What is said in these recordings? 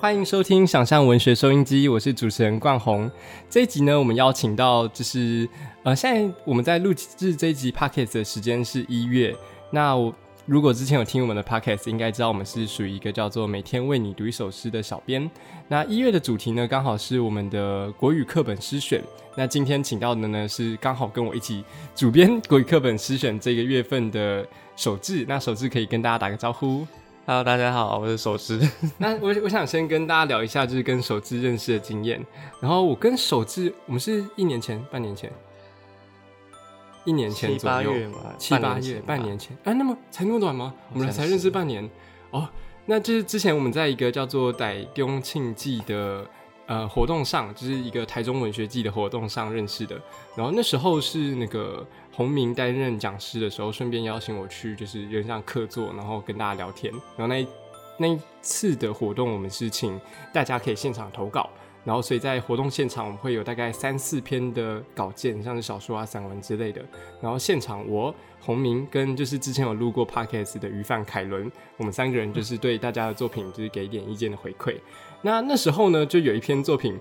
欢迎收听想象文学收音机，我是主持人冠宏。这一集呢，我们邀请到就是呃，现在我们在录制这一集 podcast 的时间是一月。那我如果之前有听我们的 podcast，应该知道我们是属于一个叫做每天为你读一首诗的小编。那一月的主题呢，刚好是我们的国语课本诗选。那今天请到的呢，是刚好跟我一起主编国语课本诗选这个月份的首志。那首志可以跟大家打个招呼。Hello，大家好，我是手志。那我我想先跟大家聊一下，就是跟手志认识的经验。然后我跟手志，我们是一年前、半年前、一年前左右，七八月、半年前。哎，那么才那么短吗？我们才认识半年哦。那就是之前我们在一个叫做“傣雍庆记”的呃活动上，就是一个台中文学季的活动上认识的。然后那时候是那个。洪明担任讲师的时候，顺便邀请我去，就是有点像客座，然后跟大家聊天。然后那那一次的活动，我们是请大家可以现场投稿，然后所以在活动现场，我们会有大概三四篇的稿件，像是小说啊、散文之类的。然后现场我洪明跟就是之前有录过 podcast 的鱼贩凯伦，我们三个人就是对大家的作品就是给一点意见的回馈。那那时候呢，就有一篇作品。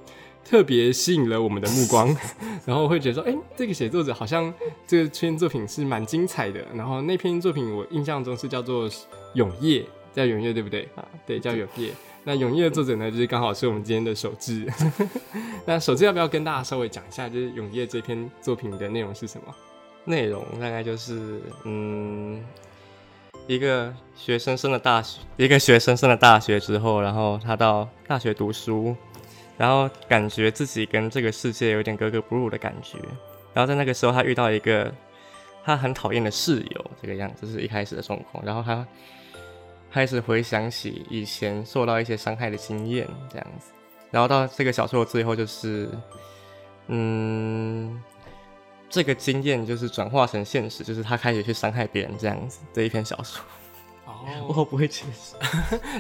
特别吸引了我们的目光，然后会觉得说，哎，这个写作者好像这篇作品是蛮精彩的。然后那篇作品我印象中是叫做《永夜》，叫《永夜》对不对？啊，对，叫《永夜》。那《永夜》的作者呢，就是刚好是我们今天的首志。那首志要不要跟大家稍微讲一下，就是《永夜》这篇作品的内容是什么？内容大概就是，嗯，一个学生升了大学，一个学生升了大学之后，然后他到大学读书。然后感觉自己跟这个世界有点格格不入的感觉，然后在那个时候，他遇到一个他很讨厌的室友，这个样子是一开始的状况。然后他开始回想起以前受到一些伤害的经验，这样子。然后到这个小说的最后，就是嗯，这个经验就是转化成现实，就是他开始去伤害别人这样子的一篇小说。哦，我不会解释。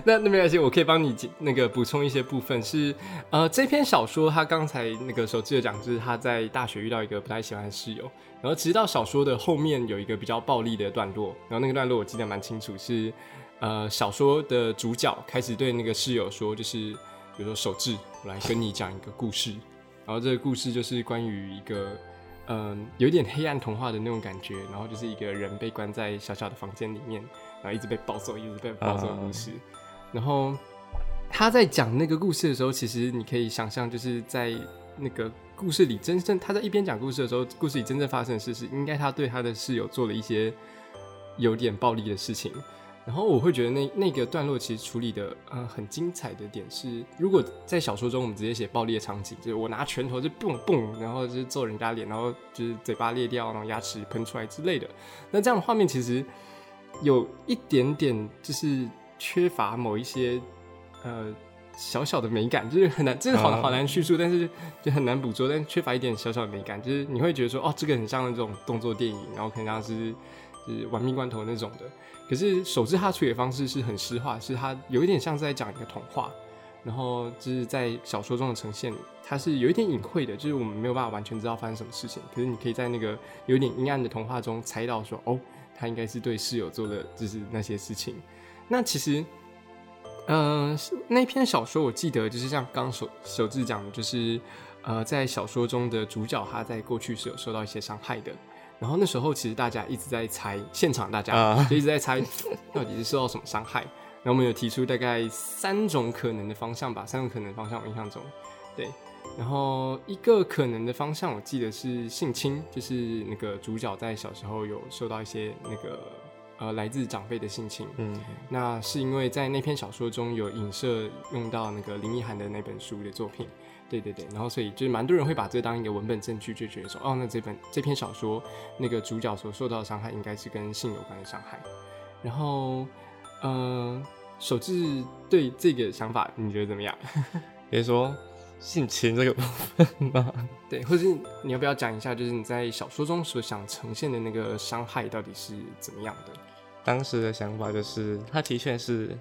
那 那没关系，我可以帮你那个补充一些部分。是呃，这篇小说他刚才那个手记的讲，就是他在大学遇到一个不太喜欢的室友，然后直到小说的后面有一个比较暴力的段落，然后那个段落我记得蛮清楚，是呃小说的主角开始对那个室友说，就是比如说手志，我来跟你讲一个故事，然后这个故事就是关于一个嗯有点黑暗童话的那种感觉，然后就是一个人被关在小小的房间里面。然后一直被暴揍，一直被暴揍的故事。然后他在讲那个故事的时候，其实你可以想象，就是在那个故事里，真正他在一边讲故事的时候，故事里真正发生的事是，应该他对他的室友做了一些有点暴力的事情。然后我会觉得那那个段落其实处理的呃很精彩的点是，如果在小说中我们直接写暴力的场景，就是我拿拳头就蹦蹦，然后就是揍人家脸，然后就是嘴巴裂掉，然后牙齿喷出来之类的，那这样的画面其实。有一点点就是缺乏某一些呃小小的美感，就是很难，真的好好难叙述，但是就很难捕捉，但缺乏一点小小的美感，就是你会觉得说，哦，这个很像那种动作电影，然后可能像是就是玩命关头那种的。可是手智他处理的方式是很诗化，是他有一点像是在讲一个童话，然后就是在小说中的呈现，它是有一点隐晦的，就是我们没有办法完全知道发生什么事情，可是你可以在那个有点阴暗的童话中猜到说，哦。他应该是对室友做的就是那些事情。那其实，嗯，那篇小说我记得就是像刚手手智讲的，就是呃，在小说中的主角他在过去是有受到一些伤害的。然后那时候其实大家一直在猜，现场大家就一直在猜到底是受到什么伤害。然后我们有提出大概三种可能的方向吧，三种可能方向我印象中，对。然后一个可能的方向，我记得是性侵，就是那个主角在小时候有受到一些那个呃来自长辈的性侵。嗯，那是因为在那篇小说中有影射用到那个林奕涵的那本书的作品。对对对，然后所以就是蛮多人会把这当一个文本证据，就觉得说，哦，那这本这篇小说那个主角所受到的伤害应该是跟性有关的伤害。然后，呃，首志对这个想法你觉得怎么样？别说。性侵这个部分吗？对，或者是你要不要讲一下，就是你在小说中所想呈现的那个伤害到底是怎么样的？当时的想法就是，他的确是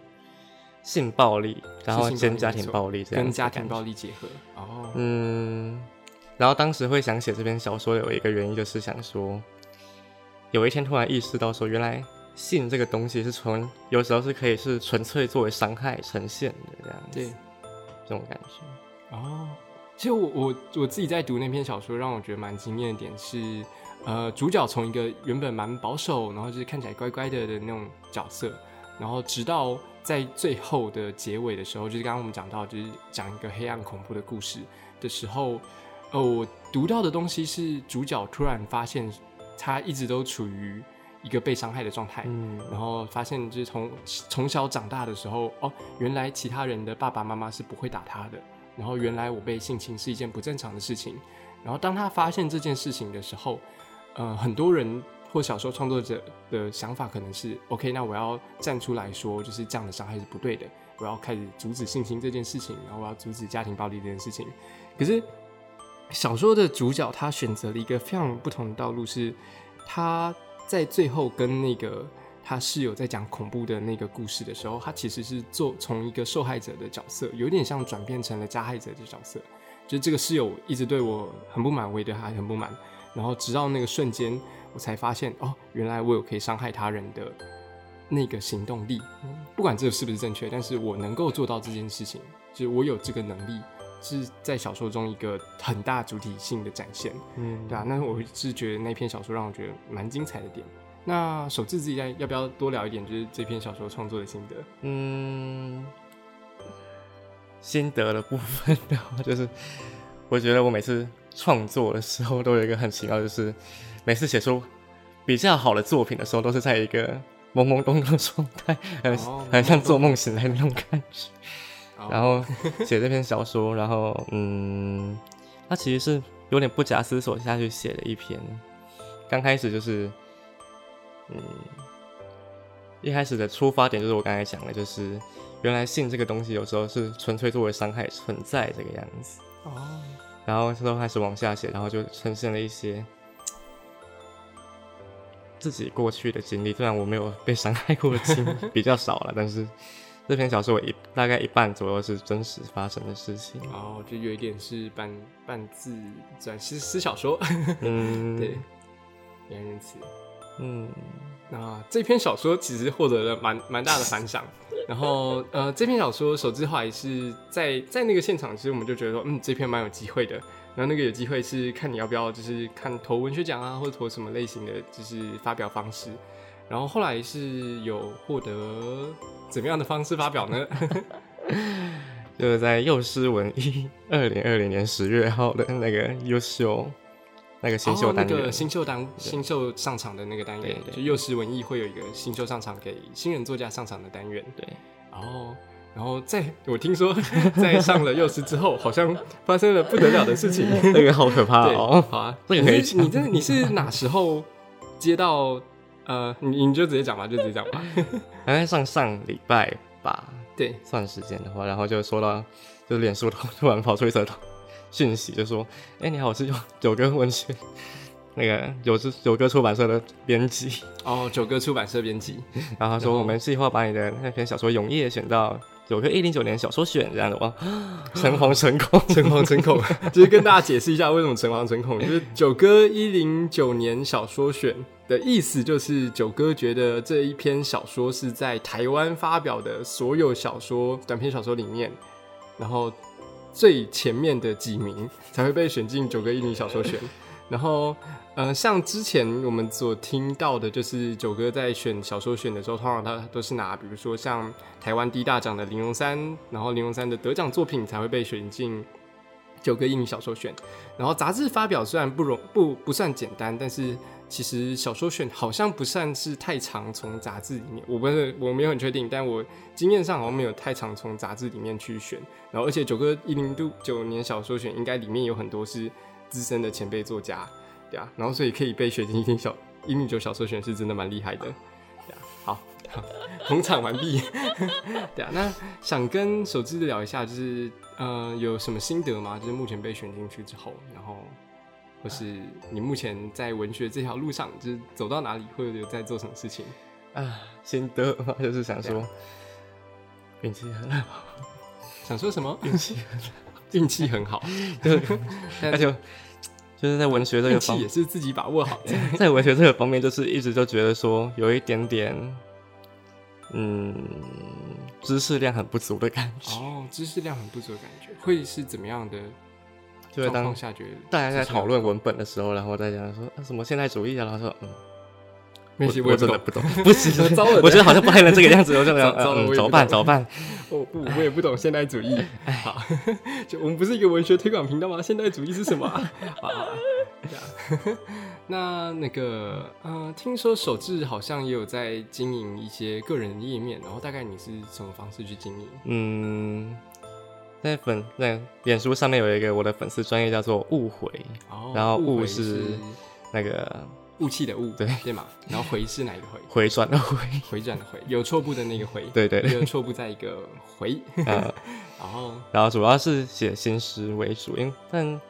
性暴力，然后跟家庭暴力这样，跟家庭暴力结合。哦，嗯，然后当时会想写这篇小说，有一个原因就是想说，有一天突然意识到说，原来性这个东西是从有时候是可以是纯粹作为伤害呈现的这样。对。这种感觉。哦，其实我我我自己在读那篇小说，让我觉得蛮惊艳的点是，呃，主角从一个原本蛮保守，然后就是看起来乖乖的的那种角色，然后直到在最后的结尾的时候，就是刚刚我们讲到，就是讲一个黑暗恐怖的故事的时候，呃，我读到的东西是主角突然发现他一直都处于一个被伤害的状态，嗯。然后发现就是从从小长大的时候，哦，原来其他人的爸爸妈妈是不会打他的，然后原来我被性侵是一件不正常的事情，然后当他发现这件事情的时候，呃，很多人或小说创作者的想法可能是，OK，那我要站出来说，就是这样的伤害是不对的，我要开始阻止性侵这件事情，然后我要阻止家庭暴力这件事情，可是小说的主角他选择了一个非常不同的道路，是他在最后跟那个他室友在讲恐怖的那个故事的时候，他其实是做从一个受害者的角色，有点像转变成了加害者的角色。就是这个室友一直对我很不满，我也对他很不满。然后直到那个瞬间，我才发现哦，原来我有可以伤害他人的那个行动力。不管这个是不是正确，但是我能够做到这件事情，就是我有这个能力，是在小说中一个很大主体性的展现。嗯，对啊，那我是觉得那篇小说让我觉得蛮精彩的点。那首志自己在要不要多聊一点，就是这篇小说创作的心得？嗯，心得的部分的话，就是我觉得我每次创作的时候都有一个很奇妙，就是每次写出比较好的作品的时候，都是在一个懵懵懂懂的状态，很、哦很像做梦醒来的那种感觉。哦然后写这篇小说，然后嗯，它其实是有点不假思索下去写的一篇。刚开始就是，嗯，一开始的出发点就是我刚才讲的，就是原来性这个东西有时候是纯粹作为伤害存在这个样子。哦，然后都开始往下写，然后就呈现了一些自己过去的经历。虽然我没有被伤害过的经历 比较少了，但是这篇小说我一大概一半左右是真实发生的事情。然后就有一点是半半自传私私小说，嗯，对，原来如此。嗯，那这篇小说其实获得了蛮蛮大的反响，然后呃，这篇小说首次后来是在在那个现场，其实我们就觉得说，嗯，这篇蛮有机会的。然后那个有机会是看你要不要，就是看投文学奖啊，或者投什么类型的，就是发表方式。然后后来是有获得怎么样的方式发表呢？就是在幼师文艺二零二零年十月号的那个优秀那个新秀单元，哦那个新秀单新秀上场的那个单元，就幼师文艺会有一个新秀上场给新人作家上场的单元。对，然后，然后在我听说在上了幼师之后，好像发生了不得了的事情。那个好可怕，哦。好啊，这个可以你这你是哪时候接到？呃，你你就直接讲吧，就直接讲吧。好像上上礼拜吧，对，算时间的话，然后就说到，就脸书突突然跑出一则讯息，就说：“哎、你好，我是九九哥文学那个九是九哥出版社的编辑。哦，九哥出版社编辑。”然后他说：“我们计划把你的那篇小说《永夜》选到九哥一零九年小说选这样的哇，诚惶诚恐，诚惶诚恐，就是跟大家解释一下为什么诚惶诚恐。就是九哥一零九年小说选的意思，就是九哥觉得这一篇小说是在台湾发表的所有小说短篇小说里面，然后最前面的几名才会被选进九个一零小说选。然后，呃，像之前我们所听到的，就是九哥在选小说选的时候，通常他都是拿，比如说像台湾第一大奖的林荣三，然后林荣三的得奖作品才会被选进九个英语小说选。然后杂志发表虽然不容不不算简单，但是其实小说选好像不算是太常从杂志里面，我不是我没有很确定，但我经验上好像没有太常从杂志里面去选。然后而且九个一零度九年小说选，应该里面有很多是资深的前辈作家，对啊，然后所以可以被选进一零小一零九小说选是真的蛮厉害的，对啊，好，好捧场完毕，对啊，那想跟手机聊一下，就是呃有什么心得吗？就是目前被选进去之后，然后或是你目前在文学这条路上，就是走到哪里，或者有在做什么事情？啊，心得嘛，就是想说运气很好，想说什么？运气 运气很好，对，但那就就是在文学这个方面也是自己把握好的。在文学这个方面，就是一直就觉得说有一点点，嗯，知识量很不足的感觉。哦，知识量很不足的感觉，会是怎么样的状就会当况下觉得大家在讨论文本的时候，然后大家说、啊、什么现代主义啊，然后说嗯，我也不懂，真的不懂，不 行，我觉得好像不太能这个样子，我就糟糟了我也嗯，怎么办？懂怎么办？我 不，我也不懂现代主义。好，就我们不是一个文学推广频道吗？现代主义是什么啊？那那个，呃，听说手智好像也有在经营一些个人页面，然后大概你是什么方式去经营？嗯，在粉在脸书上面有一个我的粉丝专业叫做误会，哦然后误是那个雾气的雾，对对嘛？然后回是哪一个回？回转的回，回转的回，有错步的那个回，对对对一个错步在一个回，呃，然后然后主要是写新诗为主，因为但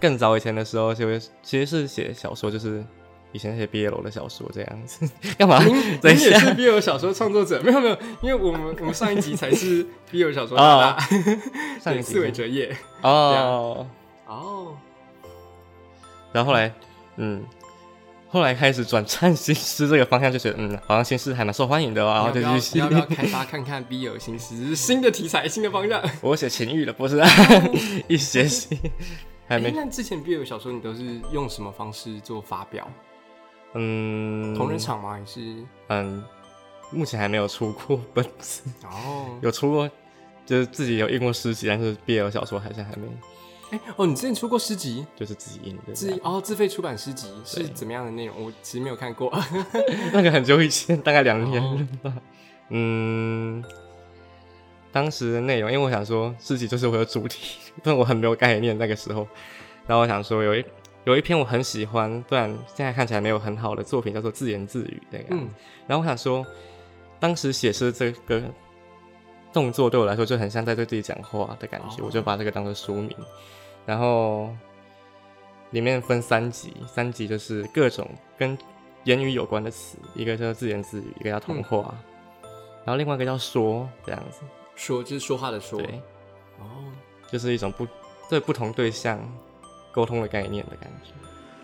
更早以前的时候就会其实是写小说，就是以前写 BL 的小说这样子，干嘛？等一你也是下 BL 小说创作者？没有没有，因为我们我们上一集才是 BL 小说哦大大，上，一集四尾哲业。哦，哦，然后后来嗯。后来开始转战新诗这个方向，就觉得嗯，好像新诗还蛮受欢迎的哦，然后就去不要要不要开发看看 BL 新诗新的题材、新的方向？我写情欲的，不是、啊、一写戏，还哎、没那之前 BL 小说你都是用什么方式做发表？嗯，同人场吗？还是嗯，目前还没有出过本子，哦？有出过，就是自己有印过诗集，但是 BL 小说好像还没，哎、哦，你之前出过诗集？就是自己印的自样。哦自费出版诗集是怎么样的内容？我其实没有看过。那个很久以前，大概两年哦了吧。嗯，当时的内容，因为我想说诗集就是我的主题，但我很没有概念那个时候。然后我想说有一有一篇我很喜欢，虽然现在看起来没有很好的作品，叫做《自言自语》那个样然后我想说，当时写诗这个动作对我来说就很像在对自己讲话的感觉，哦我就把这个当做书名。然后里面分三集，三集就是各种跟言语有关的词，一个叫自言自语，一个叫童话，然后另外一个叫说，这样子。说就是说话的说。对，哦，就是一种不对不同对象沟通的概念的感觉。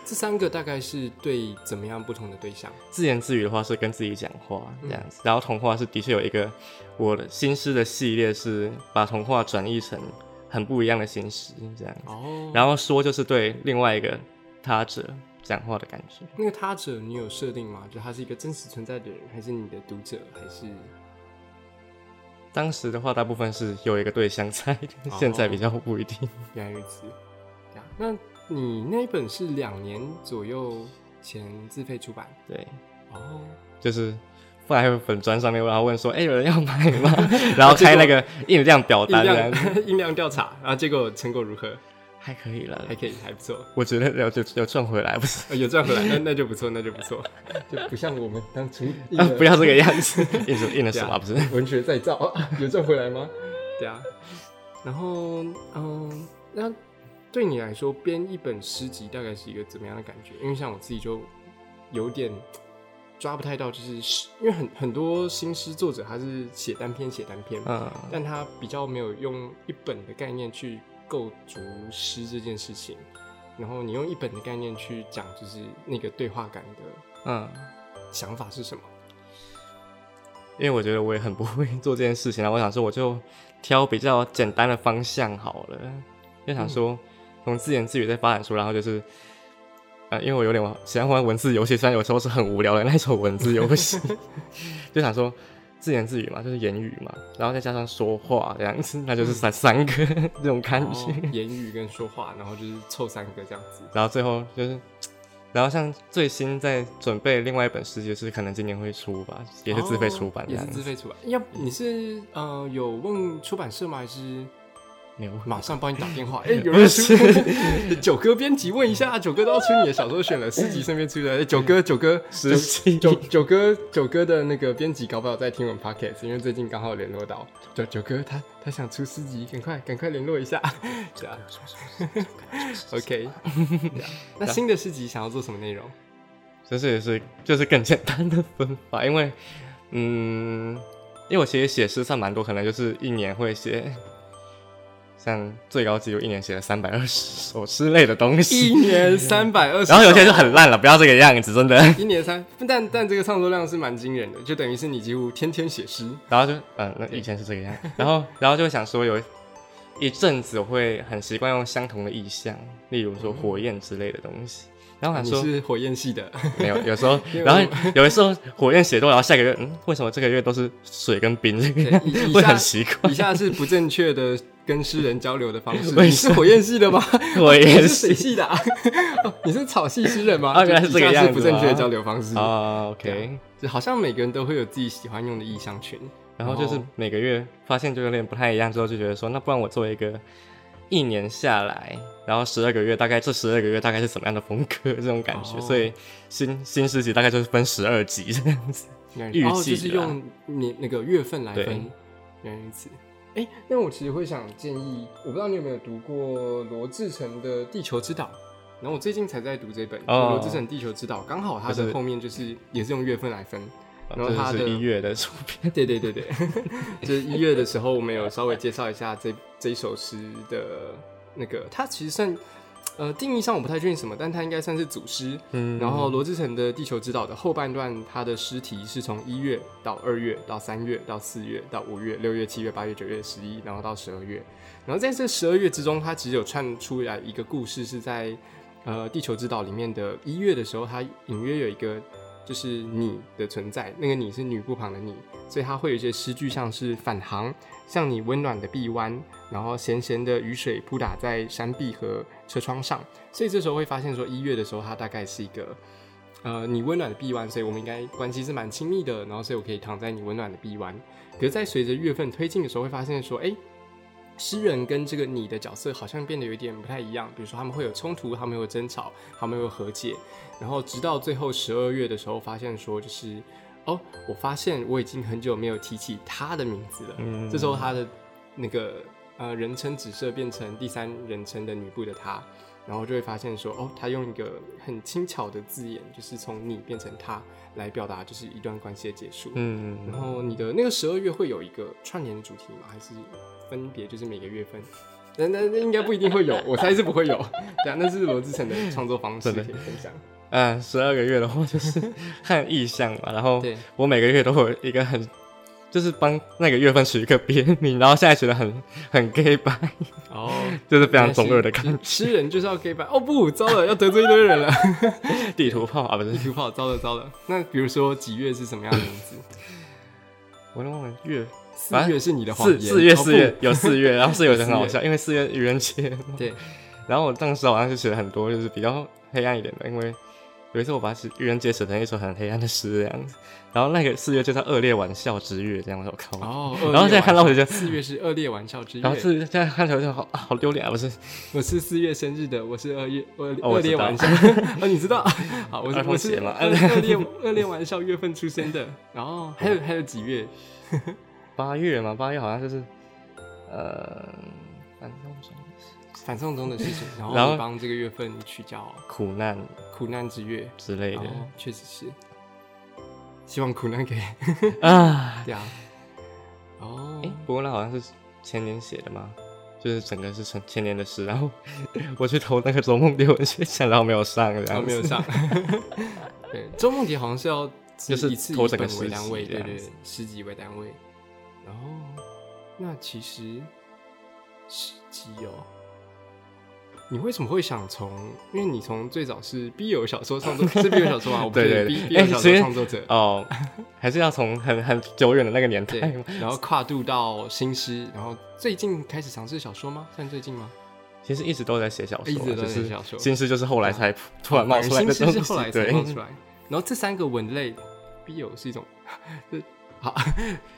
这三个大概是对怎么样不同的对象？自言自语的话是跟自己讲话嗯这样子，然后童话是的确有一个我的新诗的系列是把童话转译成很不一样的新诗这样子，哦，然后说就是对另外一个他者讲话的感觉。那个他者你有设定吗？就他是一个真实存在的人，还是你的读者，还是当时的话，大部分是有一个对象在的，现在比较不一定。原来如此？呀，那你那一本是两年左右前自费出版对，哦，就是后来有粉砖上面，然后问说：“哎、有人要买吗？” 然后开那个印量表音单印，量调查，然后结果成果如何？还可以了，还可以，还不错，我觉得有有有赚回来，不是？呃有赚回来，那那就不错，那就不错，就不像我们当初啊，不要这个样子，印什印了什么啊？不是？文学再造，有赚回来吗？对啊，然后嗯，那对你来说，编一本诗集大概是一个怎么样的感觉？因为像我自己就有点抓不太到，就是诗因为很很多新诗作者他是写单篇写单篇，嗯，但他比较没有用一本的概念去构筑诗这件事情。然后你用一本的概念去讲，就是那个对话感的嗯，想法是什么？因为我觉得我也很不会做这件事情，啊我想说我就挑比较简单的方向好了，就想说从自言自语再发展出，然后就是。呃，因为我有点玩喜欢玩文字游戏，虽然有时候是很无聊的那种文字游戏，就想说自言自语嘛，就是言语嘛，然后再加上说话这样子，那就是三三个这种感觉。哦言语跟说话，然后就是凑三个这样子。然后最后就是，然后像最新在准备另外一本诗集，就是可能今年会出吧，也是自费出版哦也是。自费出版。要你是呃有问出版社吗？还是没有马上帮你打电话？哎、有人出 九哥编辑问一下，九哥都要出你的小说选了，诗集顺便出的。哎九哥九哥十集九九哥九哥的那个编辑搞不好在听我们 podcast，因为最近刚好联络到九九哥他他想出诗集，赶快赶快联络一下。对啊，OK。那新的诗集想要做什么内容？就是也是就是更简单的分法，因为嗯，因为我其实写诗算蛮多，可能就是一年会写像最高纪录一年写了三百二十首之类的东西，一年三百二十，然后有些就很烂了，不要这个样子，真的。一年三，但但这个创作量是蛮惊人的，就等于是你几乎天天写诗。然后就嗯，那以前是这个样，然后然后就想说有一阵子我会很习惯用相同的意象，例如说火焰之类的东西。然后想说是火焰系的，没有，有时候，然后有的时候火焰写多，然后下个月，嗯，为什么这个月都是水跟冰？这个 会很奇怪。以下是不正确的跟诗人交流的方式。你是火焰系的吗？火焰是水系的啊？你是草系诗人吗？原来是这个样子。不正确的交流方式啊。OK，就好像每个人都会有自己喜欢用的意象群，然后就是每个月发现就有点不太一样，之后就觉得说，那不然我做一个。一年下来，然后十二个月，大概这十二个月大概是什么样的风格？这种感觉，所以新新诗集大概就是分十二集这样子。预计就是用你那个月份来分，原来如此。哎，那我其实会想建议，我不知道你有没有读过罗志成的《地球之岛》，然后我最近才在读这本《罗志成地球之岛》，刚好它的后面就是也是用月份来分。然后它的一月的书片，对对对对，就是一月的时候，我们有稍微介绍一下这这一首诗的那个，它其实算呃定义上我不太确定什么，但他应该算是祖师。嗯，然后罗志成的《地球之岛》的后半段，他的诗题是从一月到二月到三月到四月到五月六月七月八月九月十一，然后到十二月，然后在这十二月之中，他其实有串出来一个故事，是在呃《地球之岛》里面的一月的时候，他隐约有一个。就是你的存在，那个你是女部旁的你，所以它会有一些诗句，像是返航，像你温暖的臂弯，然后咸咸的雨水扑打在山壁和车窗上，所以这时候会发现说一月的时候，它大概是一个，呃，你温暖的臂弯，所以我们应该关系是蛮亲密的，然后所以我可以躺在你温暖的臂弯，可是，在随着月份推进的时候，会发现说，哎。诗人跟这个你的角色好像变得有一点不太一样，比如说他们会有冲突，他们有争吵，他们有和解，然后直到最后十二月的时候，发现说就是哦，我发现我已经很久没有提起他的名字了。嗯，这时候他的那个呃人称指涉变成第三人称的女部的他，然后就会发现说哦，他用一个很轻巧的字眼，就是从你变成他来表达就是一段关系的结束。嗯，然后你的那个十二月会有一个串联的主题吗？还是？分别就是每个月份，那那那应该不一定会有，我猜是不会有。对啊，那是罗志成的创作方式可以分享。嗯，十二个月的话就是 看意向嘛，然后我每个月都会一个很，就是帮那个月份取一个别名，然后现在觉得很很 gay 白哦，就是非常中二的感觉。诗人就是要 gay 白哦，不，糟了，要得罪一堆人了。地图炮啊，不是地图炮，糟了糟了。那比如说几月是什么样的名字？我忘了月。四月是你的四四月四月有四月，然后四月很好 笑，因为四月愚人节。对，然后我当时好像就写了很多，就是比较黑暗一点的，因为有一次我把愚人节写成一首很黑暗的诗这样子。然后那个四月就叫恶劣玩笑之月这样子我靠。哦。然后现在看到我就觉得四月是恶劣玩笑之月。然后是现在看起来就好好丢脸啊！不是，我是四月生日的，我是二月恶恶劣玩笑。哦，你知道？好，我是我是恶劣恶劣玩笑月份出生的。然后还有还有几月？八月嘛，八月好像就是，呃，反送中，反送中的事情，然后帮这个月份取叫苦难，苦难之月之类的，确实是，希望苦难可以 啊，对啊，哦，哎，不过那好像是前年写的嘛，就是整个是前前年的事，然后我去投那个周梦蝶文学奖，然后没有上，然后没有上，对，周梦蝶好像是要就是投整个为单位，对对，十几为单位。然后，那其实十集哦，你为什么会想从？因为你从最早是 B 友小说创作，是 B 友小说啊，我不是 BL 小说创作者哦，还是要从很很久远的那个年代，然后跨度到新诗，然后最近开始尝试小说吗？算最近吗？其实一直都在写小说，一直都在写小说，新诗就是后来才突然冒出来的东西，后来才冒出来。然后这三个文类 b 有是一种。好，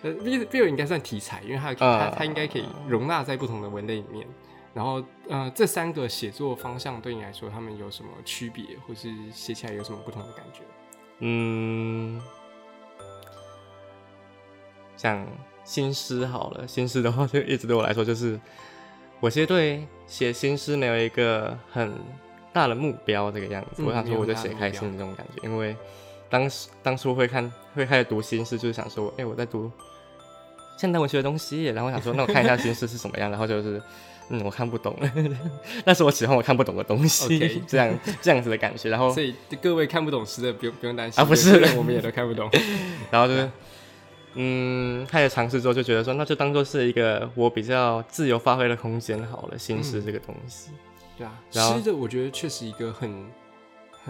呃，B B 应该算题材，因为它它它应该可以容纳在不同的文类里面。然后，呃，这三个写作方向对你来说，他们有什么区别，或是写起来有什么不同的感觉？嗯，像新诗好了，新诗的话，就一直对我来说，就是我其实对写新诗没有一个很大的目标，这个样子。我想说，我就写开心的这种感觉，因为。当时当初会看会开始读新诗，就是想说，哎，我在读现代文学的东西，然后想说，那我看一下新诗是什么样，然后就是，嗯，我看不懂，那是我喜欢我看不懂的东西 这样这样子的感觉，然后所以各位看不懂诗的不用不用担心啊不是我们也都看不懂。然后就是，嗯，开始尝试之后就觉得说，那就当做是一个我比较自由发挥的空间好了，新诗这个东西。对啊，然后诗的我觉得确实一个很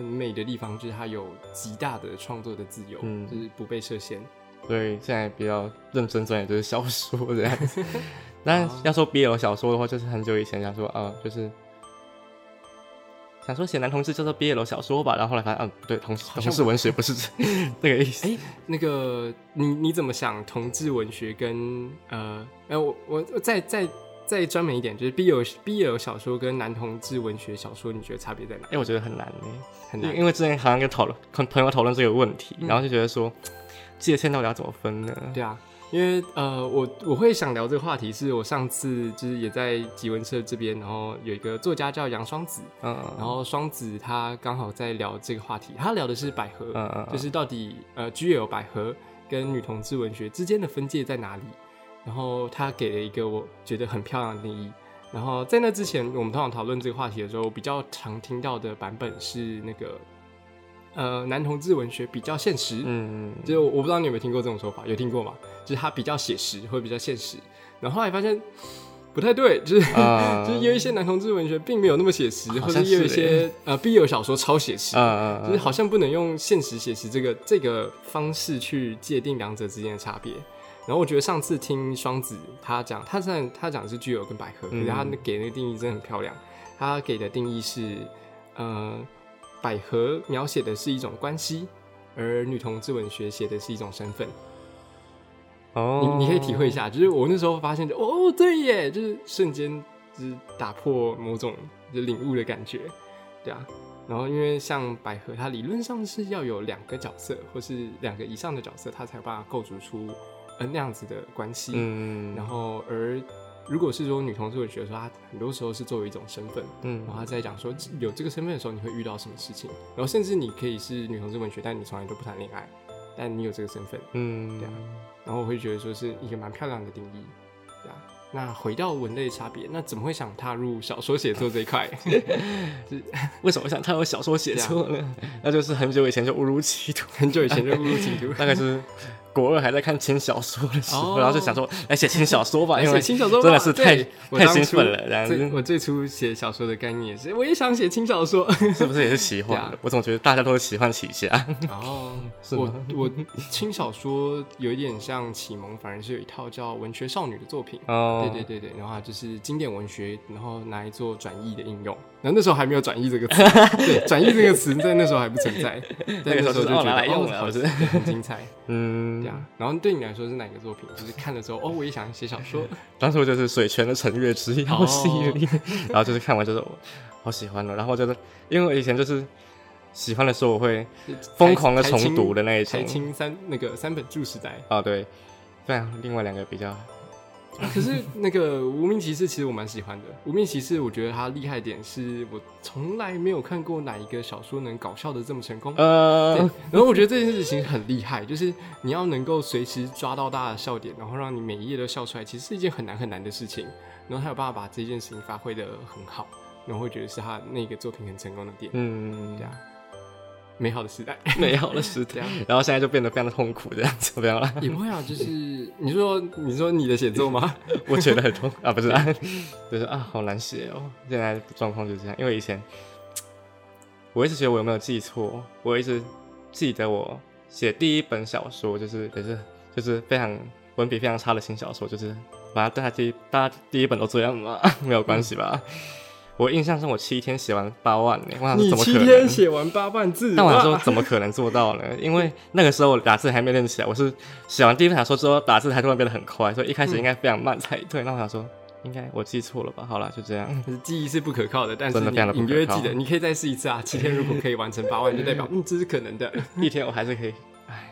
很美的地方，就是它有极大的创作的自由，嗯就是不被设限。所以现在比较认真钻研就是小说这样子。但哦要说 BL 小说的话，就是很久以前想说，啊，就是想说写男同志叫做 BL 小说吧，然后后来发现，嗯、不对，同同志文学不是 这个意思。哎、那个你你怎么想？同志文学跟呃，呃，我我我再再再专门一点，就是 BL BL 小说跟男同志文学小说，你觉得差别在哪？哎、我觉得很难呢，很难因因为之前好像跟讨论跟朋友讨论这个问题，嗯然后就觉得说，界限到底要怎么分呢？对啊，因为呃，我我会想聊这个话题，是我上次就是也在集文社这边，然后有一个作家叫杨双子，嗯，然后双子他刚好在聊这个话题，他聊的是百合，嗯嗯嗯就是到底呃 GL 百合跟女同志文学之间的分界在哪里？然后他给了一个我觉得很漂亮的定义。然后在那之前，我们通常讨论这个话题的时候，我比较常听到的版本是那个呃男同志文学比较现实，嗯，就是我我不知道你有没有听过这种说法，有听过吗？就是他比较写实，会比较现实。然后后来发现不太对，就是、啊 就是有一些男同志文学并没有那么写实，或者也有一些呃 BL 小说超写实，就是好像不能用现实写实这个这个方式去界定两者之间的差别。然后我觉得上次听双子他讲，他虽然他讲的是具有跟百合，可是他嗯给那个定义真的很漂亮。他给的定义是，呃，百合描写的是一种关系，而女同志文学写的是一种身份。哦，你你可以体会一下，就是我那时候发现就，哦，对耶，就是瞬间就是打破某种就领悟的感觉，对啊。然后因为像百合，它理论上是要有两个角色，或是两个以上的角色，它才有办法构筑出呃那样子的关系。嗯，然后而如果是说女同志文学的时候，它很多时候是作为一种身份，嗯然后他在讲说有这个身份的时候，你会遇到什么事情，然后甚至你可以是女同志文学，但你从来都不谈恋爱，但你有这个身份，嗯，对啊然后我会觉得说是一个蛮漂亮的定义，对啊。那回到文类差别，那怎么会想踏入小说写作这一块？为什么想踏入小说写作呢？啊那就是很久以前就误入歧途，很久以前就误入歧途，大概是国二还在看轻小说的时候，哦然后就想说来写轻小说吧，因为轻小说真的是太太兴奋了，然后我最初写小说的概念也是，我也想写轻小说。是不是也是奇幻？我总觉得大家都是奇幻起家。哦，我我轻小说有一点像启蒙，反而是有一套叫文学少女的作品。哦，对对对对，然后就是经典文学，然后拿来做转译的应用。然后那时候还没有转译这个词，对，转译这个词在那时候还不存在，在那个时候就觉得好是很精彩，嗯对，啊。然后对你来说是哪个作品？就是看了之后，哦，我也想写小说。当时我就是水泉的《陈月之妖》哦系列，然后就是看完就是我好喜欢哦，然后就是因为我以前就是喜欢的时候我会疯狂的重读的那一种台青三那个三本柱时代。啊，对，对啊，另外两个比较 可是那个无名骑士其实我蛮喜欢的。无名骑士我觉得它厉害点是我从来没有看过哪一个小说能搞笑的这么成功。呃，然后我觉得这件事情很厉害，就是你要能够随时抓到大家的笑点，然后让你每一页都笑出来，其实是一件很难很难的事情。然后他有办法把这件事情发挥的很好，然后会觉得是他那个作品很成功的点。嗯对，啊，美好的时代。美好的时代然后现在就变得非常的痛苦这样子，不要了，也不会啊，就是你说你说你的写作吗？我觉得很痛啊，不是啊，就是啊，好难写哦，现在状况就是这样，因为以前我一直觉得我有没有记错，我一直记得我写第一本小说就是也是就是非常文笔非常差的新小说，就是把它大家第一大家第一本都这样嘛，没有关系吧？我印象中我七天写完八万呢，我想说你七怎么可能？天写完八万字，那我想说，哇怎么可能做到呢？因为那个时候我打字还没练起来，我是写完第一本小说之后，打字才突然变得很快，所以一开始应该非常慢才对。那我想说，应该我记错了吧？好了，就这样。就是记忆是不可靠的，但是你真的非常的不可靠隐 约记得，你可以再试一次啊。七天如果可以完成八万，就代表嗯这是可能的。一天我还是可以，唉，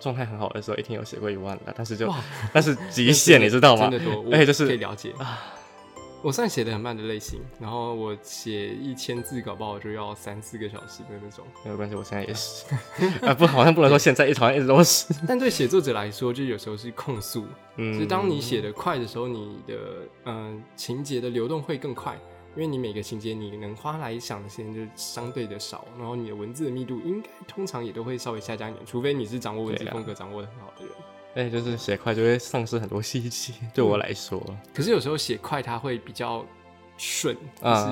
状态很好的时候，一天有写过一万的，但是就哇，但是极限你知道吗真？的多，我而且就是可以了解。我算写的很慢的类型，然后我写一千字搞不好就要三四个小时的那种。没有关系，我现在也是。啊，不，好像不能说现在，一好像一直都是。但对写作者来说，就有时候是控诉。嗯，就当你写的快的时候，你的嗯情节的流动会更快，因为你每个情节你能花来想的时间就相对的少，然后你的文字的密度应该通常也都会稍微下降一点，除非你是掌握文字风格掌握的很好的人。哎，就是写快就会丧失很多细节，对我来说。可是有时候写快，它会比较顺，就是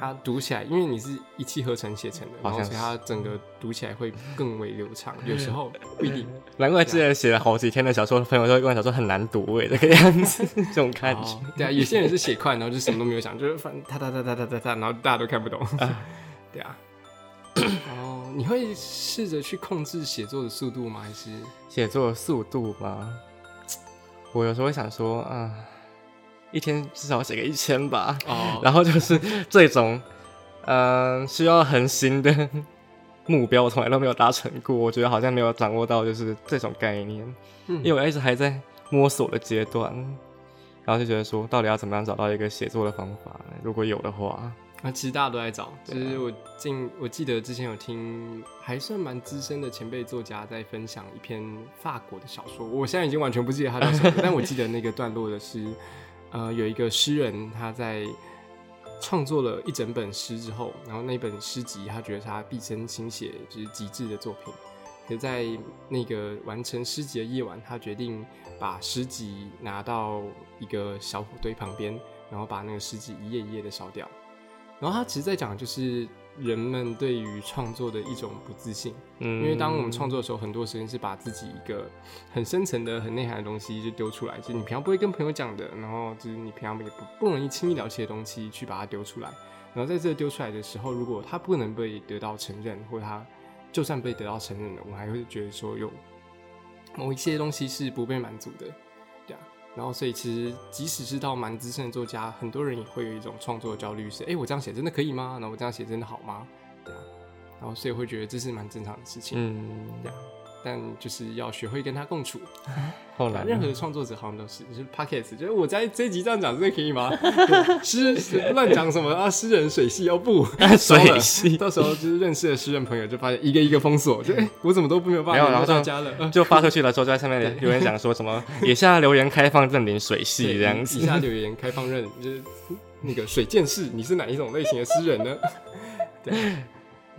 它读起来，因为你是一气呵成写成的，然后所以它整个读起来会更为流畅。有时候不一定。难怪之前写了好几天的小说，朋友都会跟我讲说很难读哎，这个样子，这种感觉。对啊，有些人是写快，然后就什么都没有想，就是反哒哒哒哒哒哒哒，然后大家都看不懂。对啊。哦，你会试着去控制写作的速度吗？还是写作的速度吗？我有时候会想说，啊，一天至少写个一千吧。哦，然后就是这种，嗯，需要恒心的目标，我从来都没有达成过。我觉得好像没有掌握到就是这种概念，嗯因为我一直还在摸索的阶段。然后就觉得说，到底要怎么样找到一个写作的方法？如果有的话。那其实大家都在找，其实我近，我记得之前有听还算蛮资深的前辈作家在分享一篇法国的小说，我现在已经完全不记得他叫什么，但我记得那个段落的是，呃，有一个诗人他在创作了一整本诗之后，然后那本诗集他觉得他毕生心血就是极致的作品，也在那个完成诗集的夜晚，他决定把诗集拿到一个小火堆旁边，然后把那个诗集一页一页的烧掉。然后他其实在讲，就是人们对于创作的一种不自信。嗯，因为当我们创作的时候，很多时间是把自己一个很深层的、很内涵的东西就丢出来，就是你平常不会跟朋友讲的，然后就是你平常也不不容易轻易了解的东西，去把它丢出来。然后在这丢出来的时候，如果它不能被得到承认，或者它就算被得到承认了，我还会觉得说有某一些东西是不被满足的。然后，所以其实即使是到蛮资深的作家，很多人也会有一种创作焦虑，是哎，我这样写真的可以吗？那我这样写真的好吗？对啊，然后所以会觉得这是蛮正常的事情，嗯，对啊。但就是要学会跟他共处。后来，任何的创作者好像都是，就是 pockets，就是我在这集这样讲，真的可以吗？诗乱讲什么啊？诗人水系哦不，水系。到时候就是认识的诗人朋友，就发现一个一个封锁，就 哎，我怎么都没有办法然后大家了，就发出去了之后，就在上面留言讲说什么，以下留言开放认领水系这样子。以下留言开放认，就是那个水剑士，你是哪一种类型的诗人呢？对。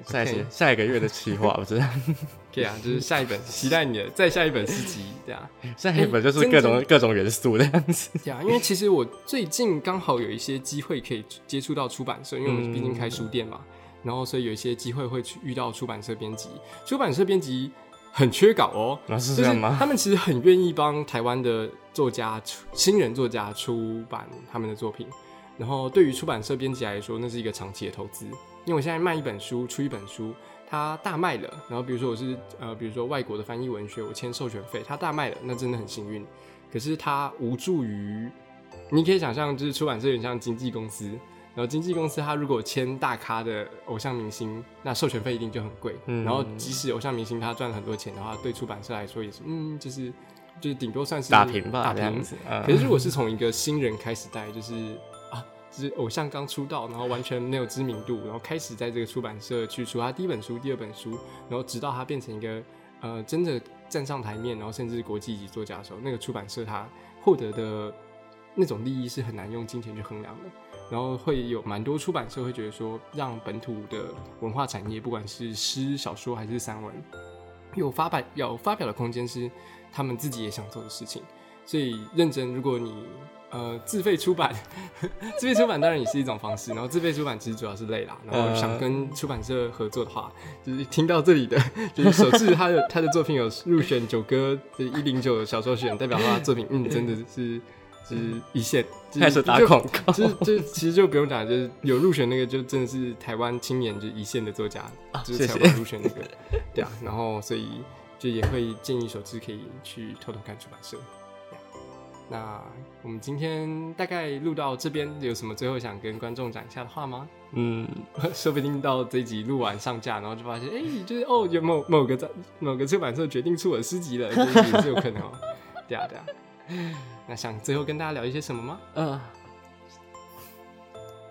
下一下一个月的企划，我知道。对啊，就是下一本，期待你的再下一本诗集，对啊，下一本就是各种各种元素的样子。对啊，因为其实我最近刚好有一些机会可以接触到出版社，因为我们毕竟开书店嘛，然后所以有一些机会会去遇到出版社编辑。出版社编辑很缺稿哦，是这样吗？他们其实很愿意帮台湾的作家、新人作家出版他们的作品。然后对于出版社编辑来说，那是一个长期的投资。因为我现在卖一本书，出一本书，它大卖了。然后比如说我是呃，比如说外国的翻译文学，我签授权费，它大卖了，那真的很幸运。可是它无助于，你可以想象，就是出版社有点像经纪公司。然后经纪公司它如果签大咖的偶像明星，那授权费一定就很贵。然后即使偶像明星他赚了很多钱的话，对出版社来说也是，嗯，就是就是顶多算是打平吧，打平。可是如果是从一个新人开始带，就是。是偶像刚出道，然后完全没有知名度，然后开始在这个出版社去出他第一本书、第二本书，然后直到他变成一个呃真的站上台面，然后甚至国际级作家的时候，那个出版社他获得的那种利益是很难用金钱去衡量的。然后会有蛮多出版社会觉得说，让本土的文化产业，不管是诗、小说还是散文，有发表有发表的空间，是他们自己也想做的事情。所以认真，如果你。呃，自费出版，自费出版当然也是一种方式。然后自费出版其实主要是累啦。然后想跟出版社合作的话，就是听到这里的，就是首次他的他的作品有入选九歌这一零九小说选，代表他的作品嗯真的是是一线，开始打广告。就就其实就不用讲，就是有入选那个就真的是台湾青年就一线的作家，就是才会入选那个。对啊，然后所以就也会建议首次可以去偷偷看出版社。那我们今天大概录到这边，有什么最后想跟观众讲一下的话吗？嗯，说不定到这集录完上架，然后就发现，哎，就是哦，有某某个在某个出版社决定出我诗集了，也是有可能哦。对啊，对啊。那想最后跟大家聊一些什么吗？嗯，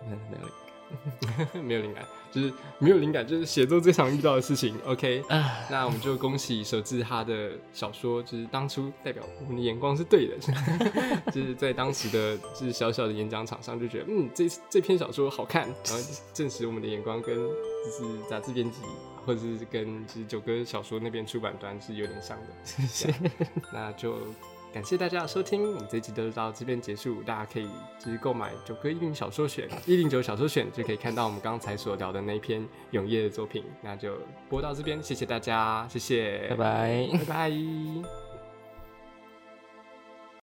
呃，没有灵 没有灵感，就是没有灵感，就是写作最常遇到的事情。OK，那我们就恭喜手志他的小说，就是当初代表我们的眼光是对的，就是在当时的就是小小的演讲场上就觉得，嗯，这这篇小说好看，然后证实我们的眼光跟就是杂志编辑或者是跟就是九哥小说那边出版端是有点像的。谢谢，那就。感谢大家的收听，我们这集就到这边结束。大家可以就是购买九哥一零小说选 一零九小说选，就可以看到我们刚才所聊的那篇永夜的作品。那就播到这边，谢谢大家，谢谢，拜拜，拜拜。